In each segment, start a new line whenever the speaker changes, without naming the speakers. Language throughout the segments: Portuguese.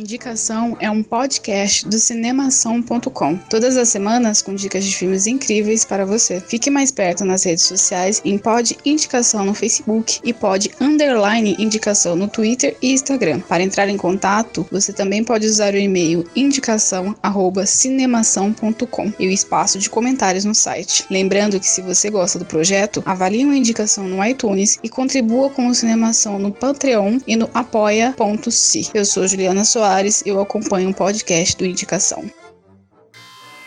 Indicação é um podcast do cinemação.com. Todas as semanas com dicas de filmes incríveis para você. Fique mais perto nas redes sociais em Pod Indicação no Facebook e Pod Underline Indicação no Twitter e Instagram. Para entrar em contato, você também pode usar o e-mail indicação@cinemação.com e o espaço de comentários no site. Lembrando que se você gosta do projeto, avalie uma indicação no iTunes e contribua com o Cinemação no Patreon e no apoia.se. Eu sou Juliana Soares e eu acompanho o podcast do Indicação.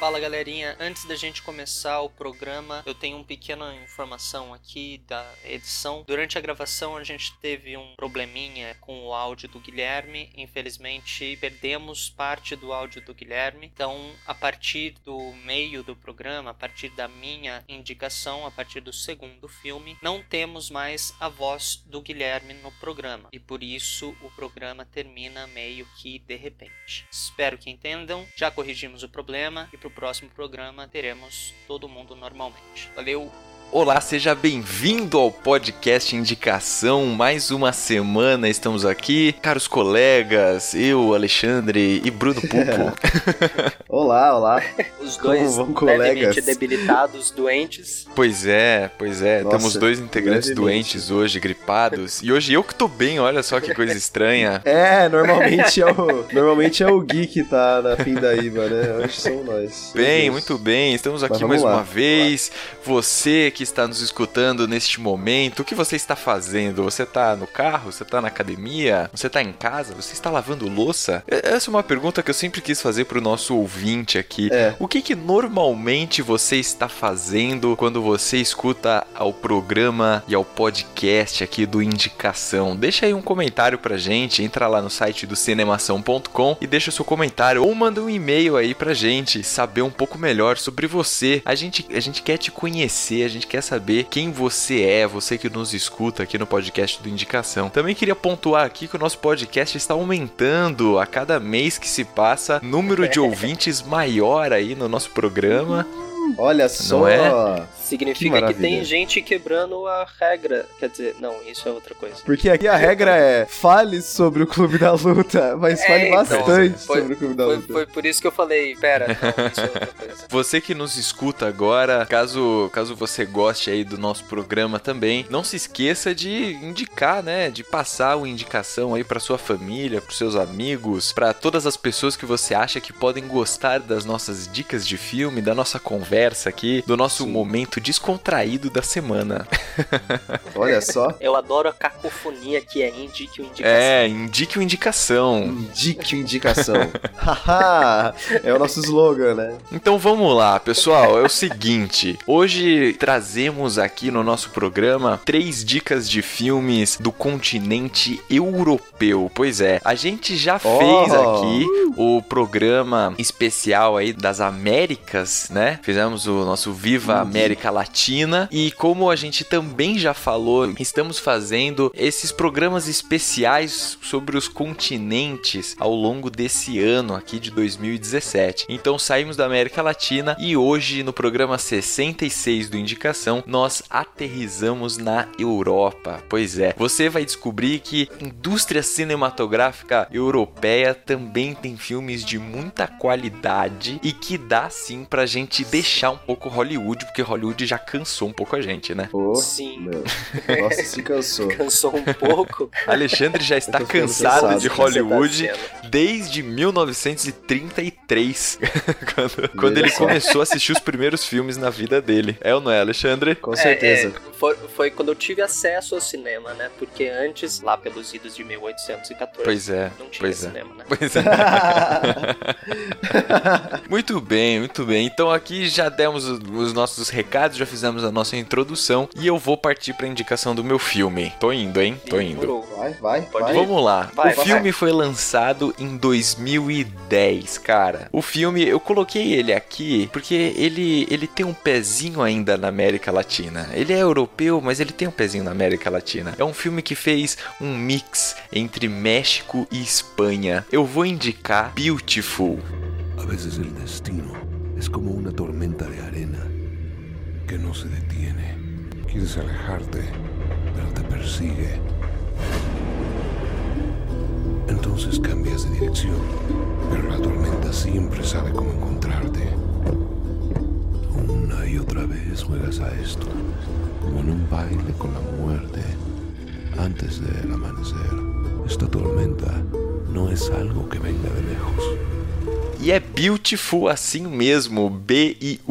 Fala galerinha, antes da gente começar o programa, eu tenho uma pequena informação aqui da edição. Durante a gravação a gente teve um probleminha com o áudio do Guilherme, infelizmente perdemos parte do áudio do Guilherme. Então, a partir do meio do programa, a partir da minha indicação, a partir do segundo filme, não temos mais a voz do Guilherme no programa e por isso o programa termina meio que de repente. Espero que entendam. Já corrigimos o problema e pro próximo programa teremos todo mundo normalmente. Valeu!
Olá, seja bem-vindo ao podcast Indicação. Mais uma semana estamos aqui, caros colegas, eu, Alexandre e Bruno Pupo.
Olá, olá.
Os
Como
dois
vão,
levemente
colegas?
debilitados, doentes.
pois é, pois é,
Nossa,
temos dois integrantes
levemente.
doentes hoje, gripados. E hoje eu que tô bem, olha só que coisa estranha.
É, normalmente é o, normalmente é o Gui que tá na pindaíba, né? Hoje são nós.
Bem, muito bem. Estamos aqui mais
lá.
uma vez. Você que está nos escutando neste momento, o que você está fazendo? Você está no carro? Você está na academia? Você está em casa? Você está lavando louça? Essa é uma pergunta que eu sempre quis fazer pro nosso ouvinte aqui.
É.
O que que normalmente você está fazendo quando você escuta ao programa e ao podcast aqui do Indicação? Deixa aí um comentário pra gente, entra lá no site do cinemação.com e deixa o seu comentário ou manda um e-mail aí pra gente saber um pouco melhor sobre você. A gente, a gente quer te conhecer, a gente quer saber quem você é, você que nos escuta aqui no podcast do Indicação. Também queria pontuar aqui que o nosso podcast está aumentando a cada mês que se passa, número de ouvintes maior aí no nosso programa.
Olha só.
Não é?
Significa que,
maravilha.
tem gente quebrando a regra. Quer dizer, não, isso é outra coisa.
Porque aqui a regra é fale sobre o Clube da Luta, mas
É,
fale
então,
bastante
foi-
sobre o Clube da
Foi,
Luta.
foi por isso que eu falei, pera, não, isso é outra coisa.
Você que nos escuta agora, caso, caso você goste aí do nosso programa também, não se esqueça de indicar, né, de passar uma indicação aí para sua família, para seus amigos, para todas as pessoas que você acha que podem gostar das nossas dicas de filme, da nossa conversa aqui, do nosso
Sim.
momento descontraído da semana.
Olha só.
Eu adoro a cacofonia que é indique o indicação.
É, indique uma indicação.
Indique indicação. Haha! é o nosso slogan, né?
Então vamos lá, pessoal. É o seguinte: hoje trazemos aqui no nosso programa três dicas de filmes do continente europeu. Pois é, a gente já
Oh!
fez aqui o programa especial aí das Américas, né? Fizemos o nosso Viva América Latina e como a gente também já falou, estamos fazendo esses programas especiais sobre os continentes ao longo desse ano aqui de 2017. Então saímos da América Latina e hoje no programa 66 do Indicação nós aterrizamos na Europa. Pois é, você vai descobrir que indústria cinematográfica europeia também tem filmes de muita qualidade e que dá sim pra gente deixar um pouco Hollywood, porque Hollywood já cansou um pouco a gente, né?
Pô,
Sim.
meu. Nossa, se cansou.
Cansou um pouco.
Alexandre já está cansado
cansado.
de
tá
Hollywood
dizendo.
desde 1933, quando, quando ele começou a assistir os primeiros filmes na vida dele. É ou não é, Alexandre?
Com certeza.
É, é, foi, foi quando eu tive acesso ao cinema, né? Porque antes, lá pelos idos de 1814,
Pois é,
não tinha
pois é.
cinema, né?
Pois é. muito bem, muito bem. Então aqui já já demos os, os nossos recados, já fizemos a nossa introdução e eu vou partir pra indicação do meu filme. Tô indo, hein? Tô indo.
Vai, vai,
Pode
vai.
ir.
Vamos lá.
Vai,
o
vai.
filme foi lançado em 2010, cara. O filme, eu coloquei ele aqui porque ele, ele tem um pezinho ainda na América Latina. Ele é europeu, mas ele tem um pezinho na América Latina. É um filme que fez um mix entre México e Espanha. Eu vou indicar Beautiful.
A veces el destino es como una tormenta de arena que no se detiene. Quieres alejarte, pero te persigue. Entonces cambias de dirección, pero la tormenta siempre sabe cómo encontrarte. Una y otra vez juegas a esto, como en un baile con la muerte antes del amanecer. Esta tormenta no es algo que venga de lejos.
E é Beautiful assim mesmo, B-I-U-T-I-F-U-L.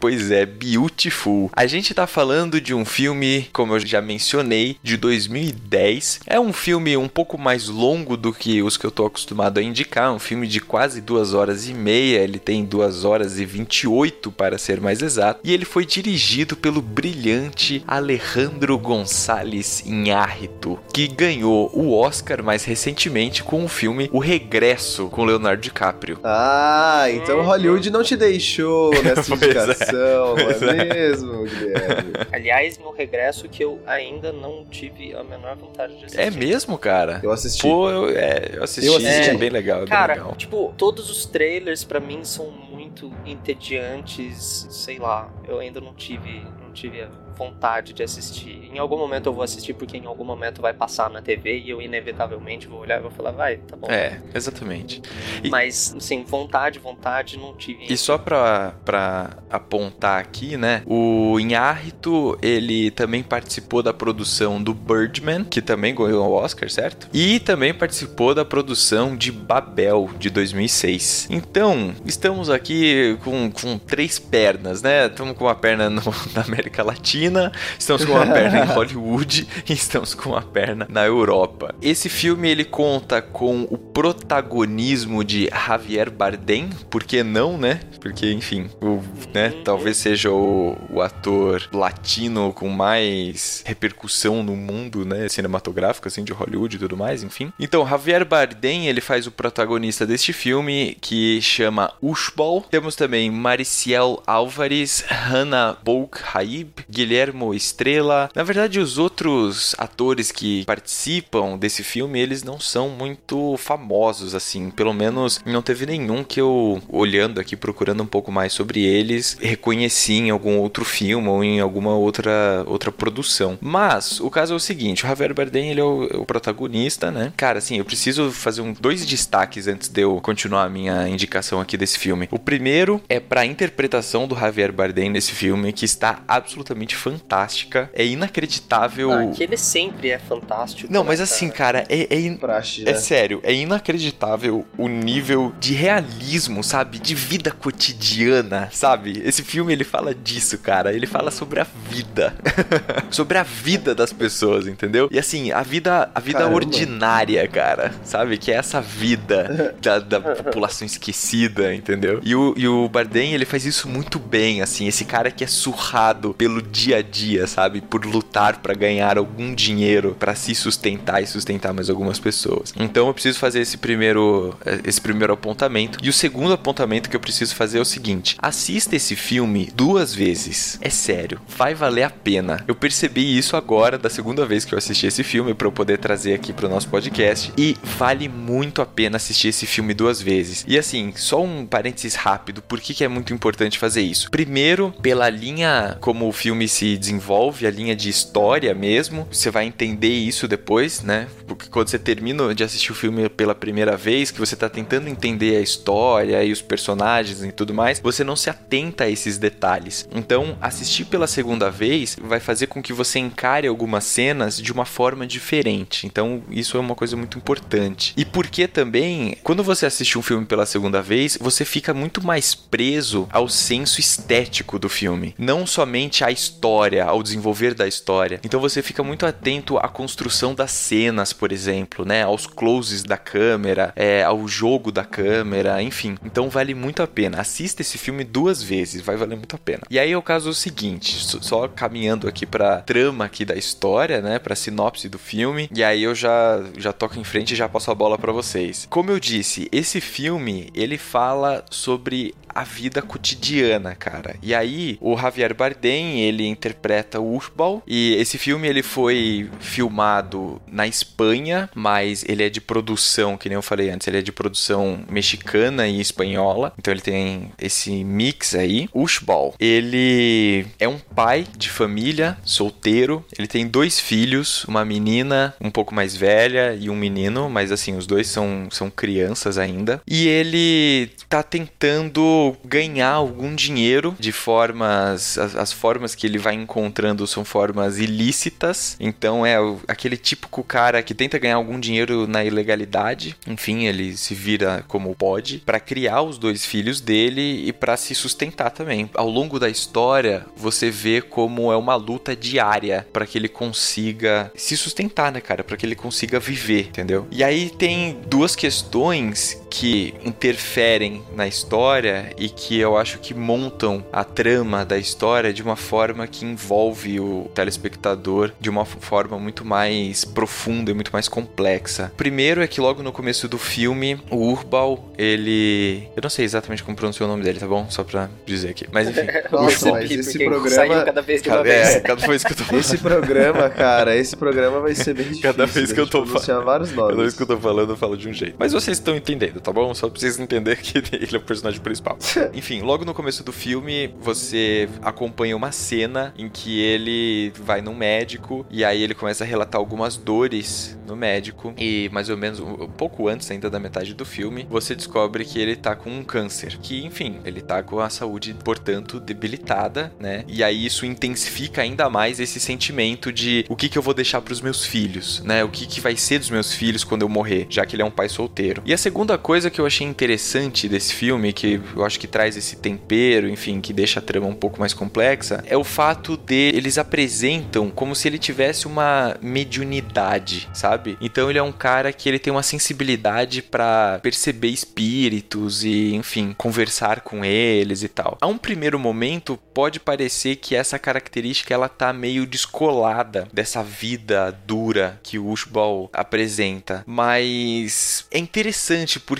Pois é, Beautiful. A gente tá falando de um filme, como eu já mencionei, de 2010. É um filme um pouco mais longo do que os que eu tô acostumado a indicar. Um filme de quase duas horas e meia. Ele tem duas horas e 28 para ser mais exato. E ele foi dirigido pelo brilhante Alejandro Gonçalves Inhárrito, que ganhou o Oscar mais recentemente com o filme O Regresso com Leonardo DiCaprio.
Ah, então Hollywood não te deixou nessa
é.
indicação,
Pois
não
é.
é mesmo, Guilherme?
Aliás, no regresso que eu ainda não tive a menor vontade de assistir.
É mesmo, cara?
Eu assisti.
Pô, eu, é, eu assisti,
Eu assisti.
é bem legal, é bem
Cara,
legal.
tipo, todos os trailers pra mim são muito entediantes, sei lá. Eu ainda não tive, não tive a vontade de assistir. Em algum momento eu vou assistir porque em algum momento vai passar na TV e eu inevitavelmente vou olhar e vou falar, vai, tá bom.
É, exatamente. e-
Mas, assim, vontade, vontade, não tive.
E só pra, pra apontar aqui, né? O Inhárrito, ele também participou da produção do Birdman, que também ganhou o Oscar, certo? E também participou da produção de Babel, de 2006. Então, estamos aqui com, com três pernas, né? Estamos com uma perna no- na América Latina, estamos com uma perna em Hollywood e estamos com uma perna na Europa. Esse filme, ele conta com o protagonismo de Javier Bardem, por que não, né? Porque, enfim, o, né, talvez seja o, o ator latino com mais repercussão no mundo, né, cinematográfico, assim, de Hollywood e tudo mais, enfim. Então, Javier Bardem, ele faz o protagonista deste filme, que chama Ushbal. Temos também Mariciel Álvares, Hannah Boukhaib, Guilhermo Estrela. Na verdade, os outros atores que participam desse filme, eles não são muito famosos, assim. Pelo menos não teve nenhum que eu, olhando aqui, procurando um pouco mais sobre eles, reconheci em algum outro filme ou em alguma outra, outra produção. Mas, o caso é o seguinte, o Javier Bardem, ele é o, o protagonista, né? Cara, assim, eu preciso fazer um, dois destaques antes de eu continuar a minha indicação aqui desse filme. O primeiro é pra interpretação do Javier Bardem nesse filme, que está absolutamente fantástica. É inacreditável...
Ah, que ele sempre é fantástico.
Não,
né,
mas assim, cara, é, é, in-
Praxe,
é
né?
sério, é inacreditável o nível de realismo, sabe? De vida cotidiana, sabe? Esse filme ele fala disso, cara. Ele fala sobre a vida. sobre a vida das pessoas, entendeu? E assim, a vida, a vida
Caramba.
ordinária, cara, sabe? Que é essa vida da, da população esquecida, entendeu? E o, e o Bardem, ele faz isso muito bem, assim. Esse cara que é surrado pelo dia a dia, sabe? Por lutar pra ganhar algum dinheiro pra se sustentar e sustentar mais algumas pessoas. Então eu preciso fazer esse primeiro, esse primeiro apontamento. E o segundo apontamento que eu preciso fazer é o seguinte: assista esse filme duas vezes. É sério, vai valer a pena. Eu percebi isso agora, da segunda vez que eu assisti esse filme, pra eu poder trazer aqui pro nosso podcast. E vale muito a pena assistir esse filme duas vezes. E assim, só um parênteses rápido: por que, que é muito importante fazer isso? Primeiro, pela linha como o filme se desenvolve, a linha de história mesmo. Você vai entender isso depois, né? Porque quando você termina de assistir o filme pela primeira vez, que você tá tentando entender a história e os personagens e tudo mais, você não se atenta a esses detalhes. Então, assistir pela segunda vez vai fazer com que você encare algumas cenas de uma forma diferente. Então, isso é uma coisa muito importante. E porque também, quando você assiste um filme pela segunda vez, você fica muito mais preso ao senso estético do filme. Não somente à história, ao desenvolver da história. Então você fica muito atento à construção das cenas, por exemplo, né? Aos closes da câmera, é, ao jogo da câmera, enfim. Então vale muito a pena. Assista esse filme duas vezes, vai valer muito a pena. E aí é o caso seguinte, só caminhando aqui pra trama aqui da história, né? Pra sinopse do filme. E aí eu já, já toco em frente e já passo a bola para vocês. Como eu disse, esse filme ele fala sobre a vida cotidiana, cara. E aí, o Javier Bardem, ele interpreta o Ushbal, e esse filme ele foi filmado na Espanha, mas ele é de produção, que nem eu falei antes, ele é de produção mexicana e espanhola, então ele tem esse mix aí. Ushbal, ele é um pai de família, solteiro, ele tem dois filhos, uma menina um pouco mais velha e um menino, mas assim, os dois são, são crianças ainda, e ele tá tentando ganhar algum dinheiro de formas. As, as, formas que ele vai encontrando são formas ilícitas. Então é aquele típico cara que tenta ganhar algum dinheiro na ilegalidade. Enfim, ele se vira como pode para criar os dois filhos dele e para se sustentar também. Ao longo da história, você vê como é uma luta diária para que ele consiga se sustentar, né, cara? Para que ele consiga viver, entendeu? E aí tem duas questões que interferem na história e que eu acho que montam a trama da história de uma forma que envolve o telespectador de uma forma muito mais profunda e muito mais complexa. Primeiro é que logo no começo do filme, o Urbal, ele. Eu não sei exatamente como pronunciar o nome dele, tá bom? Só pra dizer aqui. Mas enfim.
Nossa, mas esse programa.
cada vez de uma
cada,
vez.
É, cada vez que eu tô falando.
Esse programa, cara, esse programa vai ser bem difícil.
Cada vez que eu tô
falando. vários nomes.
Cada vez que eu tô falando, eu falo de um jeito. Mas vocês estão entendendo, tá bom? Só pra vocês entenderem que ele é o personagem principal. Enfim, logo no começo do filme, você acompanha uma cena em que ele vai num médico e aí ele começa a relatar algumas dores no médico. E mais ou menos um pouco antes ainda da metade do filme, você descobre que ele tá com um câncer. Que, enfim, ele tá com a saúde, portanto, debilitada, né? E aí isso intensifica ainda mais esse sentimento de o que, que eu vou deixar para os meus filhos, né? O que, que vai ser dos meus filhos quando eu morrer, já que ele é um pai solteiro. E a segunda coisa que eu achei interessante desse filme, que eu acho que traz esse tempero, enfim, que deixa a trama um pouco mais complexa, é o fato de eles apresentam como se ele tivesse uma mediunidade, sabe? Então ele é um cara que ele tem uma sensibilidade para perceber espíritos e, enfim, conversar com eles e tal. A um primeiro momento pode parecer que essa característica ela tá meio descolada dessa vida dura que o Ushbal apresenta, mas é interessante porque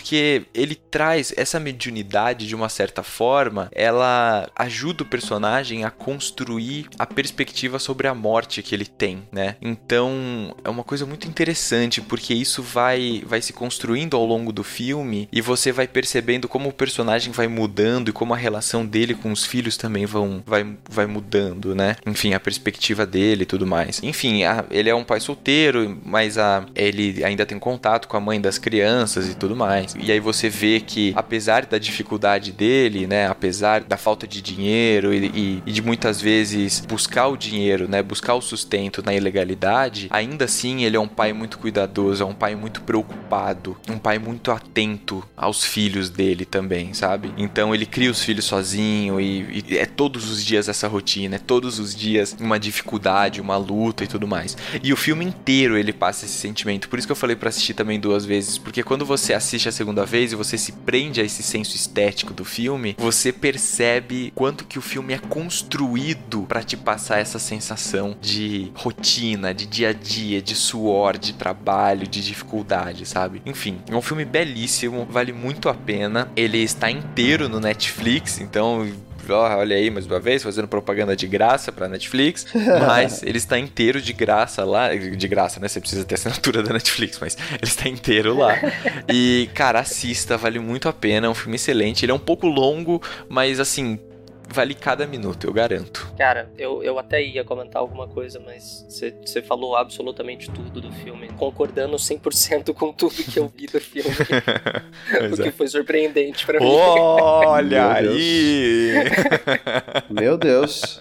ele traz essa mediunidade de uma certa forma, ela ajuda o personagem a construir a perspectiva sobre a morte que ele tem, né? Então, é uma coisa muito interessante porque isso vai vai se construindo ao longo do filme e você vai percebendo como o personagem vai mudando e como a relação dele com os filhos também vão vai, vai mudando, né? Enfim, a perspectiva dele e tudo mais. Enfim, a, ele é um pai solteiro, mas a, ele ainda tem contato com a mãe das crianças e tudo mais. E aí você vê que apesar da dificuldade dele, né, apesar da falta de dinheiro e, e, e de muitas vezes buscar o dinheiro, né, buscar o sustento na ilegalidade, ainda assim ele é um pai muito cuidadoso, é um pai muito preocupado, um pai muito atento aos filhos dele também, sabe? Então ele cria os filhos sozinho e, e é todos os dias essa rotina, é todos os dias uma dificuldade, uma luta e tudo mais. E o filme inteiro ele passa esse sentimento. Por isso que eu falei para assistir também duas vezes, porque quando você assiste a segunda vez e você se prende a esse senso estético do filme, você percebe quanto que o filme é construído para te passar essa sensação de rotina, de dia a dia, de suor, de trabalho, de dificuldade, sabe? Enfim, é um filme belíssimo, vale muito a pena. Ele está inteiro no Netflix, então olha aí mais uma vez, fazendo propaganda de graça pra Netflix, mas ele está inteiro de graça lá, de graça, né? Você precisa ter assinatura da Netflix, mas ele está inteiro lá. E, cara, assista, vale muito a pena, é um filme excelente. Ele é um pouco longo, mas assim, vale cada minuto, eu garanto.
Cara, eu, eu até ia comentar alguma coisa, mas você falou absolutamente tudo do filme, concordando 100% com tudo que eu vi do filme. o que é. foi surpreendente para mim.
Olha aí!
meu Deus.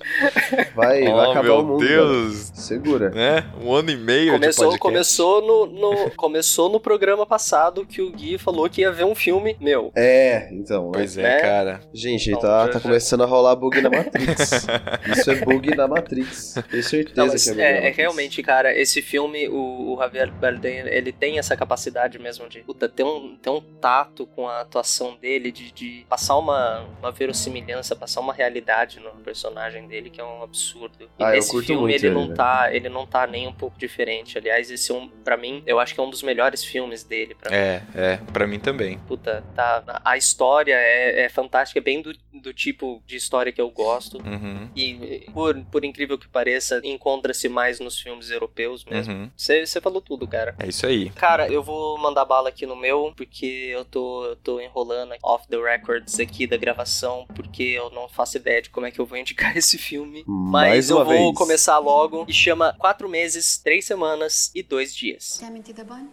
Vai, oh, vai acabar o mundo.
Meu Deus!
Segura.
Né? Um ano e meio
começou,
de
começou no, no Começou no programa passado que o Gui falou que ia ver um filme meu.
É, então.
Pois é, né? cara.
Gente, tá, tá começando a rolar rolar bug na Matrix. Isso é bug na Matrix. Tenho certeza
Não,
que é bug
é,
na
é
Matrix.
realmente, cara, esse filme, o, o Javier Bardem, ele tem essa capacidade mesmo de puta, ter, um, ter um tato com a atuação dele, de, de passar uma, uma verossimilhança, passar uma realidade no personagem dele, que é um absurdo. E
Ah,
nesse filme
muito
ele,
ele,
não
né?
tá, ele não tá nem um pouco diferente. Aliás, esse é um, pra mim, eu acho que é um dos melhores filmes dele. Pra mim.
É, é, pra mim também.
Puta, tá. A história é, é fantástica, é bem do, do tipo de história que eu gosto.
Uhum.
E, por, por incrível que pareça, encontra-se mais nos filmes europeus mesmo.
Uhum.
Você falou tudo, cara.
É isso aí.
Cara, eu vou mandar bala aqui no meu, porque eu tô, eu tô enrolando off the records aqui da gravação, porque eu não faço ideia de como é que eu vou indicar esse filme.
Mais
Mas eu vou
vez.
começar logo e chama Quatro Meses, Três Semanas e Dois Dias.
Bani?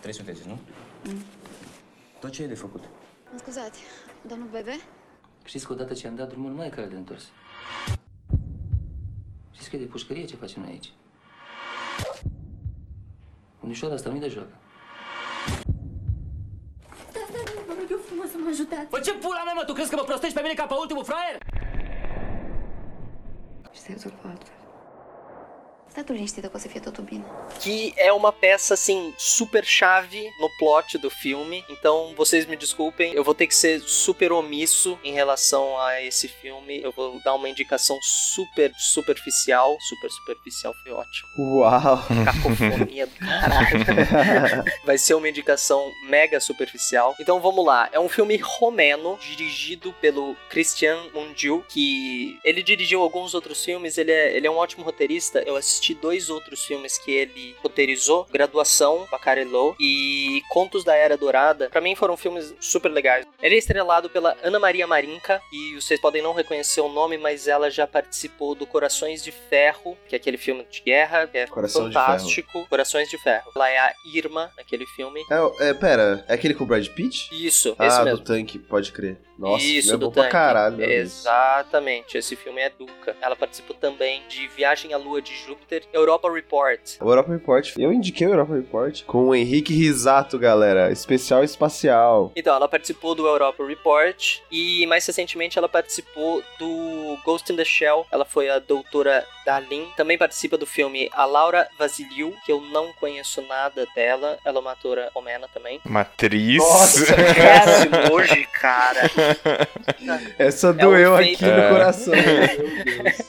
Trei sunteți, nu? Tot ce e de făcut?
Scuzați, domnul Bebe?
Știți că odată ce am dat drumul, nu mai e cale de întors. Știți că e de pușcărie ce facem noi aici? Unișoara asta nu de joacă.
Vă rog eu frumos să mă ajutați.
Păi ce pula mea, mă? Tu crezi că mă prostești pe mine ca pe ultimul fraier?
Și să rezolvă altfel. Stai tu liniștită că o să fie totul bine.
que é uma peça assim super chave no plot do filme. Então vocês me desculpem, eu vou ter que ser super omisso em relação a esse filme. Eu vou dar uma indicação super superficial, super superficial foi ótimo.
Uau!
Cacofonia do caralho. Vai ser uma indicação mega superficial. Então vamos lá. É um filme romeno, dirigido pelo Christian Mungiu, que ele dirigiu alguns outros filmes. Ele é, ele é um ótimo roteirista. Eu assisti dois outros filmes que ele roteirizou: Graduação, Bacalhau e Contos da Era Dourada. Pra mim foram filmes super legais. Ele é estrelado pela Ana Maria Marinca e vocês podem não reconhecer o nome, mas ela já participou do Corações de Ferro, que é aquele filme de guerra, que é
Coração de
fantástico. Corações de Ferro. Ela é a Irma naquele filme.
É, é, pera, é aquele com o Brad Pitt?
Isso, esse
Ah,
mesmo.
do tanque, pode crer. Nossa,
Isso,
é
do tanque.
caralho. Deus.
Exatamente, esse filme é Duca. Ela participou também de Viagem à Lua de Júpiter, Europa Report.
O Europa Report. Eu indiquei o Europa Report com o Henrique Risato, galera. Especial espacial.
Então, ela participou do Europa Report e mais recentemente ela participou do Ghost in the Shell. Ela foi a doutora Dalin. Também participa do filme A Laura Vasiliu, que eu não conheço nada dela. Ela é uma atora romena também.
Matriz.
Nossa,
Esse emoji, cara.
Essa
É
doeu
um
aqui no
É.
coração. Meu Deus.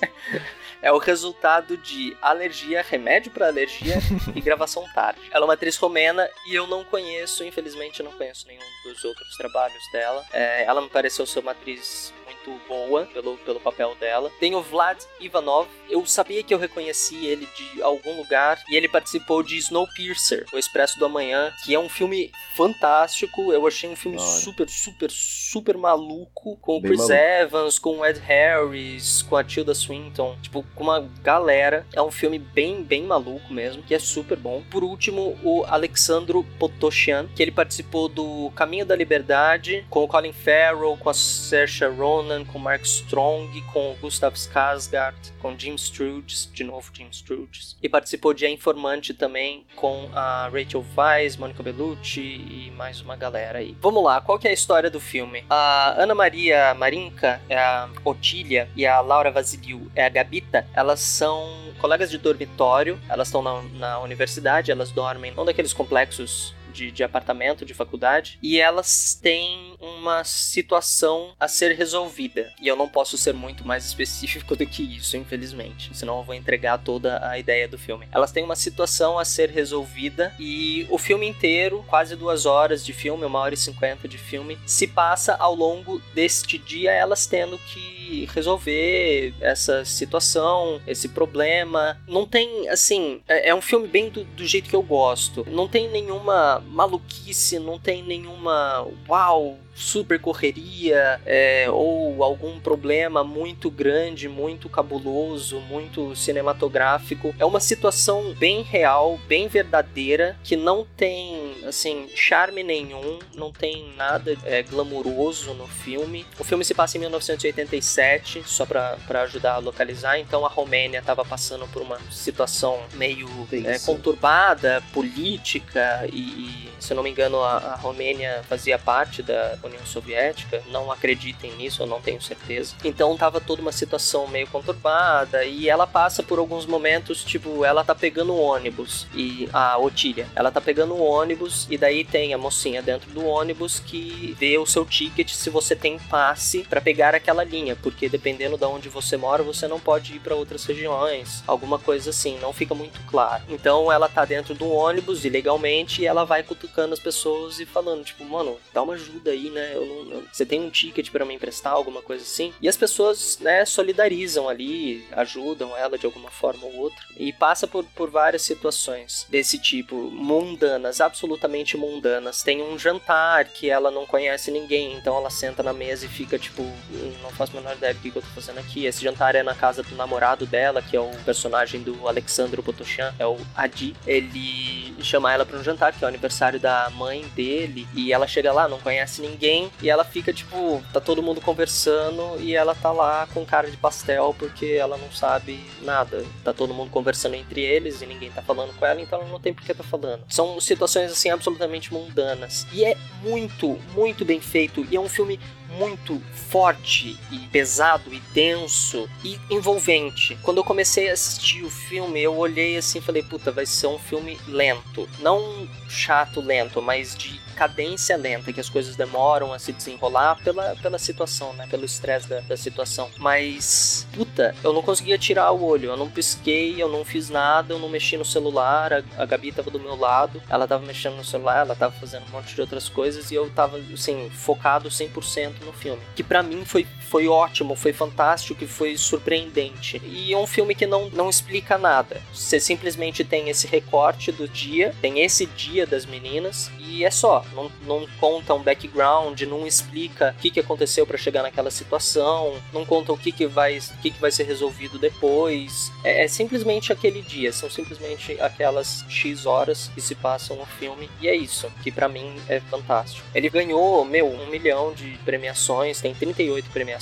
É o resultado de alergia, remédio pra alergia e gravação tarde. Ela é uma atriz romena e eu não conheço, infelizmente, não conheço nenhum dos outros trabalhos dela. É, ela me pareceu ser uma atriz muito boa pelo, pelo papel dela. Tem o Vlad Ivanov. Eu sabia que eu reconheci ele de algum lugar e ele participou de Snowpiercer, O Expresso do Amanhã, que é um filme fantástico. Eu achei um filme
hora.
super, super, super maluco com o
Bem
Chris
maluco.
Evans, com o Ed Harris, com a Tilda Swinton, tipo, com uma galera. É um filme bem, bem maluco mesmo, que é super bom. Por último, o Alexandro Potosyan, que ele participou do Caminho da Liberdade, com o Colin Farrell, com a Saoirse Ronan, com o Mark Strong, com o Gustav Skarsgård, com Jim Sturges, de novo Jim Sturges. E participou de A Informante também, com a Rachel Weisz, Monica Bellucci e mais uma galera aí. Vamos lá, qual que é a história do filme? A Ana Maria Marinca é a Otília e a Laura Vasiliu é a Gabita. Elas são colegas de dormitório, elas estão na, na universidade, elas dormem num daqueles complexos de, de apartamento, de faculdade, e elas têm uma situação a ser resolvida. E eu não posso ser muito mais específico do que isso, infelizmente, senão eu vou entregar toda a ideia do filme. Elas têm uma situação a ser resolvida e o filme inteiro, quase duas horas de filme, uma hora e cinquenta de filme, se passa ao longo deste dia elas tendo que resolver essa situação, esse problema. Não tem, assim, é, é um filme bem do, do jeito que eu gosto. Não tem nenhuma maluquice, não tem nenhuma uau, super correria é, ou algum problema muito grande, muito cabuloso, muito cinematográfico. É uma situação bem real, bem verdadeira, que não tem, assim, charme nenhum, não tem nada é, glamuroso no filme. O filme se passa em 1987, só pra pra ajudar a localizar. Então a Romênia estava passando por uma situação meio é, conturbada, política e, e, se eu não me engano, a, a Romênia fazia parte da, União Soviética, não acreditem nisso, eu não tenho certeza. Então tava toda uma situação meio conturbada e ela passa por alguns momentos, tipo, ela tá pegando o ônibus e a Otília, ela tá pegando o ônibus e daí tem a mocinha dentro do ônibus que vê o seu ticket se você tem passe para pegar aquela linha, porque dependendo de onde você mora, você não pode ir para outras regiões, alguma coisa assim, não fica muito claro. Então ela tá dentro do ônibus ilegalmente e ela vai cutucando as pessoas e falando, tipo, mano, dá uma ajuda aí, né? Eu não, você tem um ticket para me emprestar, alguma coisa assim. E as pessoas, né, solidarizam ali, ajudam ela de alguma forma ou outra. E passa por, por várias situações desse tipo, mundanas, absolutamente mundanas. Tem um jantar que ela não conhece ninguém, então ela senta na mesa e fica tipo, "Hum, não faço a menor ideia do que eu tô fazendo aqui. Esse jantar é na casa do namorado dela, que é o personagem do Alexandro Botochan, é o Adi. Ele chama ela pra um jantar, que é o aniversário da mãe dele, e ela chega lá, não conhece ninguém, e ela fica tipo, tá todo mundo conversando e ela tá lá com cara de pastel porque ela não sabe nada. Tá todo mundo conversando entre eles e ninguém tá falando com ela, então ela não tem por que tá falando. São situações assim absolutamente mundanas. E é muito, muito bem feito e é um filme muito forte e pesado e denso e envolvente. Quando eu comecei a assistir o filme, eu olhei assim e falei, puta, vai ser um filme lento. Não chato lento, mas de cadência lenta, que as coisas demoram a se desenrolar pela, pela situação, né? Pelo estresse da, da situação. Mas, puta, eu não conseguia tirar o olho. Eu não pisquei, eu não fiz nada, eu não mexi no celular. A, a Gabi tava do meu lado, ela tava mexendo no celular, ela tava fazendo um monte de outras coisas e eu tava, assim, focado 100% no filme. Que pra mim foi, foi ótimo, foi fantástico, que foi surpreendente. E é um filme que não, não explica nada. Você simplesmente tem esse recorte do dia, tem esse dia das meninas e é só. Não, não conta um background, não explica o que, que aconteceu para chegar naquela situação, não conta o que, que, vai, o que, que vai ser resolvido depois. É, é simplesmente aquele dia, são simplesmente aquelas X horas que se passam no filme. E é isso, que pra mim é fantástico. Ele ganhou, meu, um milhão de premiações, tem 38 premiações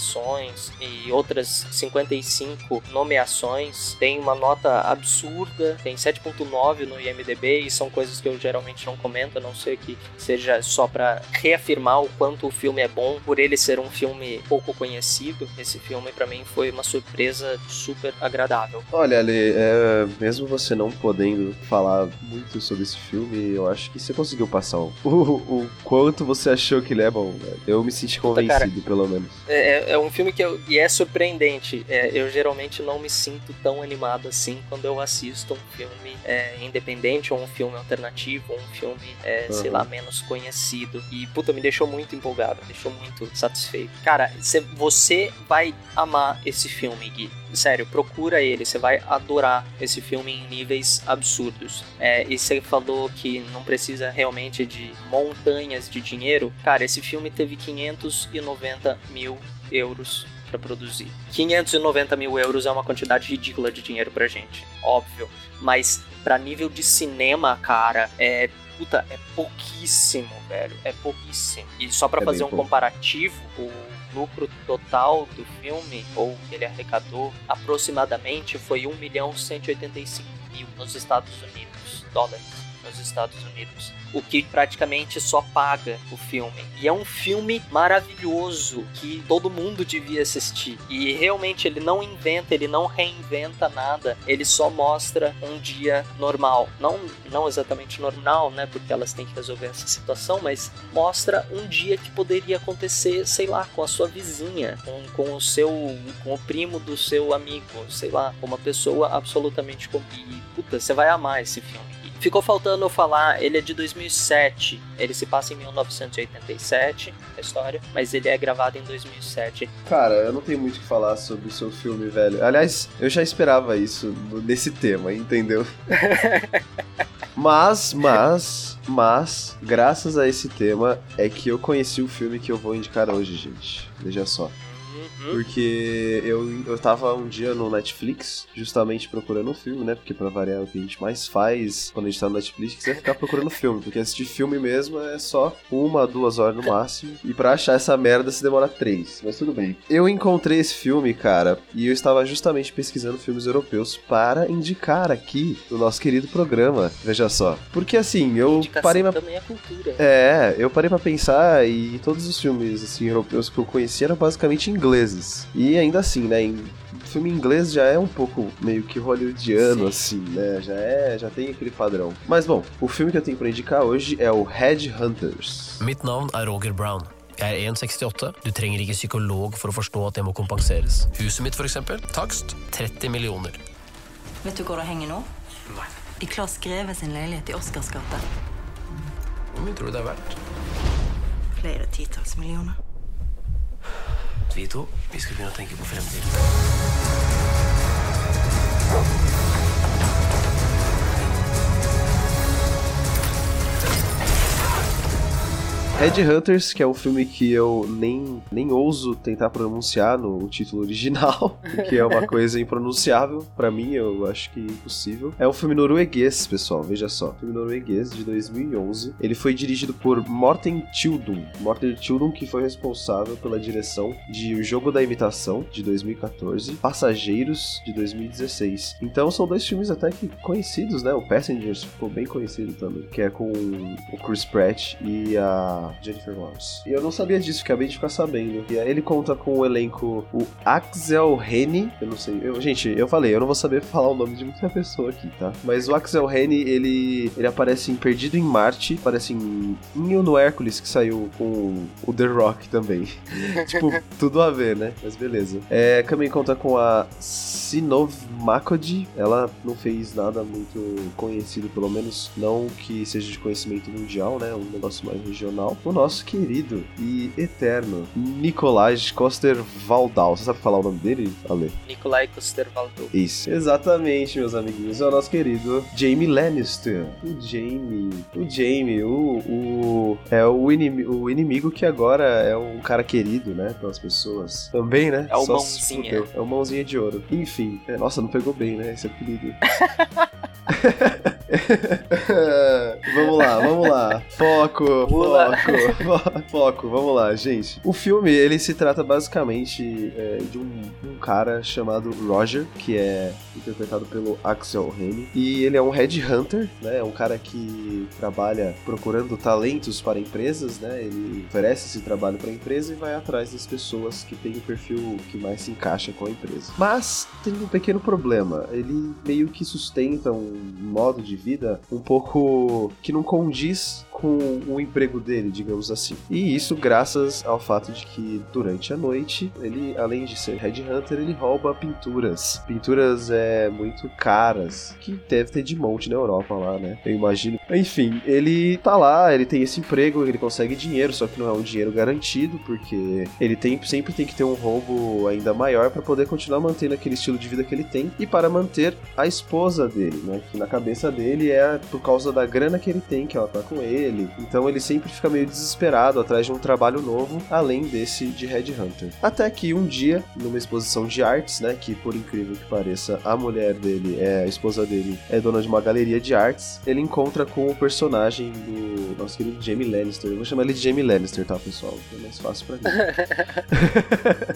e outras 55 nomeações. Tem uma nota absurda, tem 7.9 no IMDB e são coisas que eu geralmente não comento, a não ser que seja só pra reafirmar o quanto o filme é bom por ele ser um filme pouco conhecido. Esse filme pra mim foi uma surpresa super agradável.
Olha, Ale, é, mesmo você não podendo falar muito sobre esse filme, eu acho que você conseguiu passar o, o, o quanto você achou que ele é bom, velho. Eu me senti
Puta, cara.
convencido, pelo menos.
É, é um filme que eu, e é surpreendente. É, eu geralmente não me sinto tão animado assim quando eu assisto um filme é, independente ou um filme alternativo ou um filme, é, sei
Uhum.
lá, menos conhecido. E puta, me deixou muito empolgado, me deixou muito satisfeito. Cara, cê- você vai amar esse filme, Gui. Sério, procura ele, você vai adorar esse filme em níveis absurdos. É, e você falou que não precisa realmente de montanhas de dinheiro. Cara, esse filme teve 590 mil euros para produzir. 590 mil euros é uma quantidade ridícula de dinheiro pra gente, óbvio. Mas pra nível de cinema, cara, é. Puta, é pouquíssimo, velho. É pouquíssimo. E só pra
É
fazer um
pouco.
comparativo, o lucro total do filme, ou que ele arrecadou, aproximadamente foi 1 milhão 185 mil nos Estados Unidos, dólares nos Estados Unidos. O que praticamente só paga o filme. E é um filme maravilhoso que todo mundo devia assistir. E realmente ele não inventa, ele não reinventa nada. Ele só mostra um dia normal. Não, não exatamente normal, né? Porque elas têm que resolver essa situação, mas mostra um dia que poderia acontecer, sei lá, com a sua vizinha, com, com o seu. com o primo do seu amigo, sei lá, uma pessoa absolutamente. E, puta, você vai amar esse filme. Ficou faltando eu falar, ele é de 2007, ele se passa em 1987, a história, mas ele é gravado em 2007.
Cara, eu não tenho muito o que falar sobre o seu filme, velho. Aliás, eu já esperava isso nesse tema, entendeu? Mas, mas, mas, graças a esse tema, é que eu conheci o filme que eu vou indicar hoje, gente. Veja só.
Uhum.
Porque eu, eu tava um dia no Netflix, justamente procurando um filme, né? Porque pra variar o que a gente mais faz quando a gente tá no Netflix é ficar procurando filme. Porque assistir filme mesmo é só uma, duas horas no máximo. E pra achar essa merda se demora três. Mas tudo bem. Eu encontrei esse filme, cara, e eu estava justamente pesquisando filmes europeus para indicar aqui no nosso querido programa. Veja só. Porque assim, eu
Indicação
parei pra
também é cultura.
é, eu parei pra pensar e todos os filmes assim europeus que eu conhecia eram basicamente ingleses. E ainda assim, né, em filme inglês já é um pouco meio que hollywoodiano
Sim.
assim, né? Já é, já tem aquele padrão. Mas bom, o filme que eu tenho pra indicar hoje é o Headhunters.
Mitt navn er Roger Brown. Jeg er 1,68. Du trenger ikke psykolog for å forstå at det må kompenseres. Huset mitt, eksempel. Takst 30 millioner.
Vet du hvor det henger nå?
Nei.
I Claes Greve sin leilighet i Oscars gate.
Hvor mye tror du det er verdt?
Flere titalls millioner.
Vi to, vi skal begynne å tenke på fremtiden.
Headhunters, que é um filme que eu nem, nem ouso tentar pronunciar no título original, porque é uma coisa impronunciável pra mim, eu acho que impossível. É um filme norueguês, pessoal, veja só. Filme norueguês de 2011. Ele foi dirigido por Morten Tildum. Morten Tildum que foi responsável pela direção de O Jogo da Imitação, de 2014, Passageiros, de 2016. Então são dois filmes até que conhecidos, né? O Passengers ficou bem conhecido também, que é com o Chris Pratt e a Jennifer Lawrence. E eu não sabia disso, acabei de ficar sabendo. E aí ele conta com o elenco o Axel Henny, eu não sei, eu- gente, eu falei, eu não vou saber falar o nome de muita pessoa aqui, tá? Mas o Axel Henny, ele, ele aparece em Perdido em Marte, aparece em Ninho no Hércules, que saiu com o The Rock também. tipo, tudo a ver, né? Mas beleza. É, também conta com a Sinov Makodi. Ela não fez nada muito conhecido, pelo menos não que seja de conhecimento mundial, né? Um negócio mais regional. O nosso querido e eterno Nicolás Coster Valdal. Você sabe falar o nome dele, Ale?
Nikolai Coster-Waldau.
Isso. Exatamente, meus amiguinhos. É o nosso querido Jamie Lannister. O Jamie. O Jamie, o. o é o, inimi o inimigo que agora é um cara querido, né? Pelas pessoas. Também, né?
É o
Só
mãozinha.
É o mãozinha de ouro. Enfim. é, nossa, não pegou bem, né? Esse apelido. vamos lá, vamos lá. Foco,
Pula.
foco, fo- foco, vamos lá, gente. O filme, ele se trata basicamente é, de um, um cara chamado Roger, que é interpretado pelo Axel Henny. E ele é um headhunter, né? É um cara que trabalha procurando talentos para empresas, né? Ele oferece esse trabalho para a empresa e vai atrás das pessoas que têm o perfil que mais se encaixa com a empresa. Mas tem um pequeno problema. Ele meio que sustenta um modo de vida um pouco que não condiz com o emprego dele, digamos assim. E isso graças ao fato de que durante a noite, ele, além de ser headhunter, ele rouba pinturas. Pinturas é muito caras, que deve ter de monte na Europa lá, né? Eu imagino. Enfim, ele tá lá, ele tem esse emprego, ele consegue dinheiro, só que não é um dinheiro garantido, porque ele tem, sempre tem que ter um roubo ainda maior para poder continuar mantendo aquele estilo de vida que ele tem e para manter a esposa dele, né? Que na cabeça dele é por causa da grana que ele tem, que ela tá com ele. Então ele sempre fica meio desesperado atrás de um trabalho novo, além desse de Headhunter. Até que um dia, numa exposição de artes, né? Que por incrível que pareça, a mulher dele, é a esposa dele, é dona de uma galeria de artes, ele encontra com o personagem do nosso querido Jamie Lannister. Eu vou chamar ele de Jamie Lannister, tá, pessoal? É mais fácil pra mim.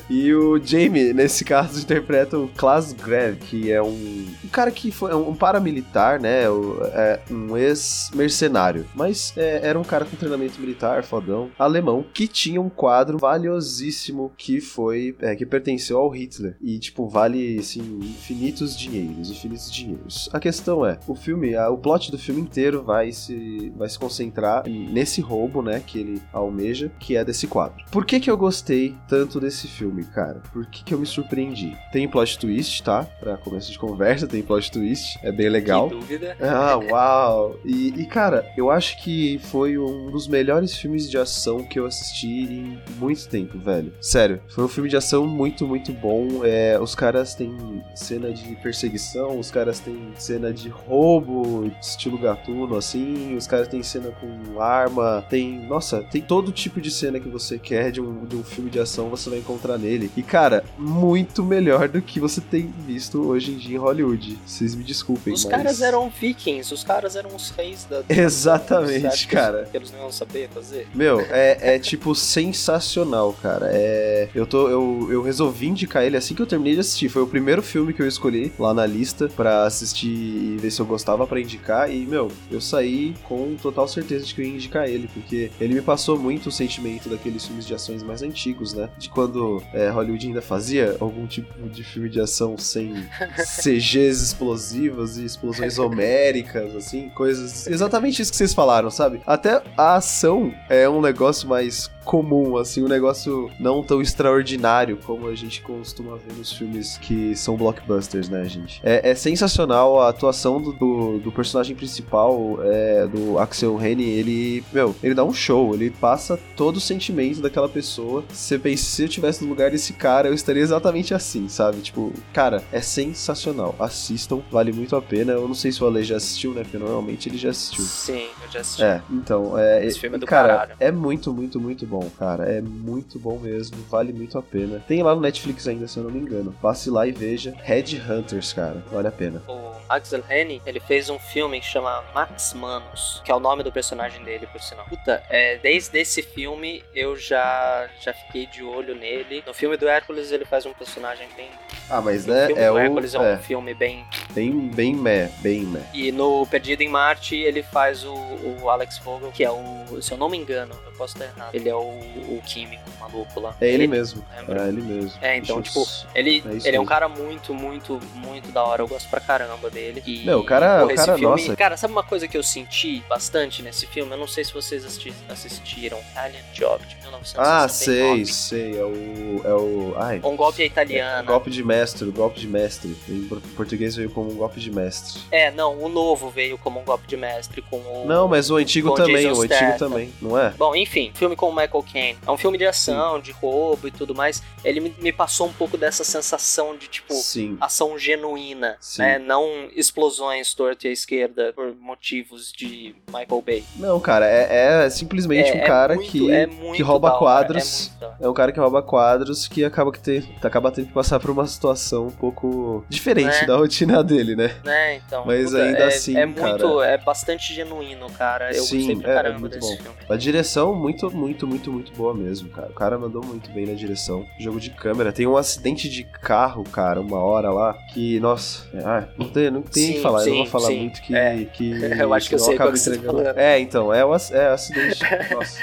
e o Jamie, nesse caso, interpreta o Klaus Greve, que é um, um cara que foi um paramilitar, né? É um ex-mercenário. Mas é, era um cara com treinamento militar, fodão, alemão, que tinha um quadro valiosíssimo que foi. é, que pertenceu ao Hitler. E, tipo, vale, assim, infinitos dinheiros, infinitos dinheiros. A questão é, o filme, a- o plot do filme inteiro vai se, vai se concentrar nesse roubo, né? Que ele almeja, que é desse quadro. Por que que eu gostei tanto desse filme, cara? Por que que eu me surpreendi? Tem plot twist, tá? Pra começo de conversa, tem plot twist. É bem legal.
Que dúvida.
Ah, uau! E, e, cara, eu acho que foi um dos melhores filmes de ação que eu assisti em muito tempo, velho. Sério, foi um filme de ação muito, muito bom. É, os caras têm cena de perseguição, os caras têm cena de roubo, estilo gatuno, assim, os caras têm cena com arma, tem. Nossa, tem todo tipo de cena que você quer de um, de um filme de ação, você vai encontrar nele. E, cara, muito melhor do que você tem visto hoje em dia em Hollywood. Vocês me desculpem,
Os
mas...
caras eram vikings, os caras eram os reis da.
Exatamente, cara.
Que eles não iam saber fazer?
Meu, é, é tipo sensacional, cara. É, eu, tô, eu, eu resolvi indicar ele assim que eu terminei de assistir. Foi o primeiro filme que eu escolhi lá na lista pra assistir e ver se eu gostava pra indicar. E, meu, eu saí com total certeza de que eu ia indicar ele, porque ele me passou muito o sentimento daqueles filmes de ações mais antigos, né? De quando é, Hollywood ainda fazia algum tipo de filme de ação sem CGs explosivas e explosões homéricas, assim, coisas. Exatamente isso que vocês falaram, sabe? Até a ação é um negócio mais comum, assim, um negócio não tão extraordinário como a gente costuma ver nos filmes que são blockbusters, né, gente? É, é sensacional a atuação do, do, do personagem principal, é, do Axel Henny, ele, meu, ele dá um show, ele passa todo o sentimento daquela pessoa. Você pensa, se eu tivesse no lugar desse cara, eu estaria exatamente assim, sabe? Tipo, cara, é sensacional. Assistam, vale muito a pena. Eu não sei se o Ale já assistiu, né? Porque normalmente ele já assistiu.
Sim, eu já assisti.
É, então, é.
Esse filme é do
cara,
caralho.
é muito, muito, muito bom, cara. É muito bom mesmo, vale muito a pena. Tem lá no Netflix ainda, se eu não me engano. Passe lá e veja. Red Hunters, cara, vale a pena.
O Axel Henny, ele fez um filme que chama Max Manus, que é o nome do personagem dele, por sinal. Puta, é, desde esse filme eu já, já fiquei de olho nele. No filme do Hércules ele faz um personagem bem...
Ah, mas
o
né,
filme
é
do
o.
Hércules é, um
É,
filme bem...
bem, bem meh, bem meh.
E no Perdido em Marte ele faz o, o Alex Vogel, que é o... Se eu não me engano, eu posso estar errado. Ele é o, o químico maluco lá.
É ele mesmo.
lembra?
É ele mesmo.
É, então,
Deixa
tipo, ele,
É
ele é um cara muito, muito, muito da hora. Eu gosto pra caramba dele. E,
Meu, o cara-
porra,
o cara,
filme-
nossa.
Cara, sabe uma coisa que eu senti bastante nesse filme? Eu não sei se vocês assisti- assistiram. Italian Job, de 1969.
Ah, sei, sei. É o. É o. Ai.
Um golpe à italiana.
Golpe de mestre, golpe de mestre. Em por- português veio como um golpe de mestre.
É, não, o novo veio como um golpe de mestre com o.
Não, mas o antigo também,
Jason
o antigo também, não é?
Bom, enfim, filme com o Michael Caine. É um filme de ação, de roubo e tudo mais. Ele me, passou um pouco dessa sensação de, tipo,
Sim.
ação genuína,
Sim.
né? Não explosões torta e à esquerda por motivos de Michael Bay.
Não, cara, é, é simplesmente
É-
um
é
cara
muito-
que,
é muito
que rouba quadros.
é hora.
É um cara que rouba quadros que acaba, que ter, acaba tendo que passar por uma situação um pouco diferente
Né?
da rotina dele, né?
Né, então.
Mas
puta,
ainda
é,
assim,
é muito,
cara-
é bastante genuíno, cara. Eu
Sim,
gostei pra
é- é
caramba
muito
desse
bom.
filme.
A direção, muito, muito, muito, muito boa mesmo, cara. O cara mandou muito bem na direção. Jogo de câmera. Tem um acidente de carro, cara, uma hora lá, que, nossa. é, Ah, não tem, não tem o que
Sim,
falar. eu não vou
sim,
falar
sim.
muito que.
É.
que
Eu acho que eu
senão
sei qual que você tá falando.
É, então, é o é acidente. nossa,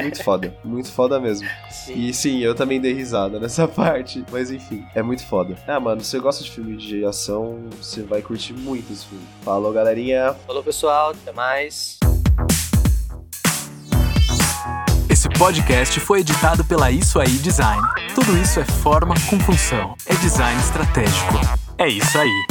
muito foda. Muito foda mesmo.
Sim.
E sim, eu também dei risada nessa parte. Mas enfim, é muito foda. Ah, mano, se você gosta de filme de ação, você vai curtir muito esse filme. Falou, galerinha.
Falou, pessoal. Até mais.
Esse podcast foi editado pela Isso Aí Design. Tudo isso é forma com função. É design estratégico. É isso aí.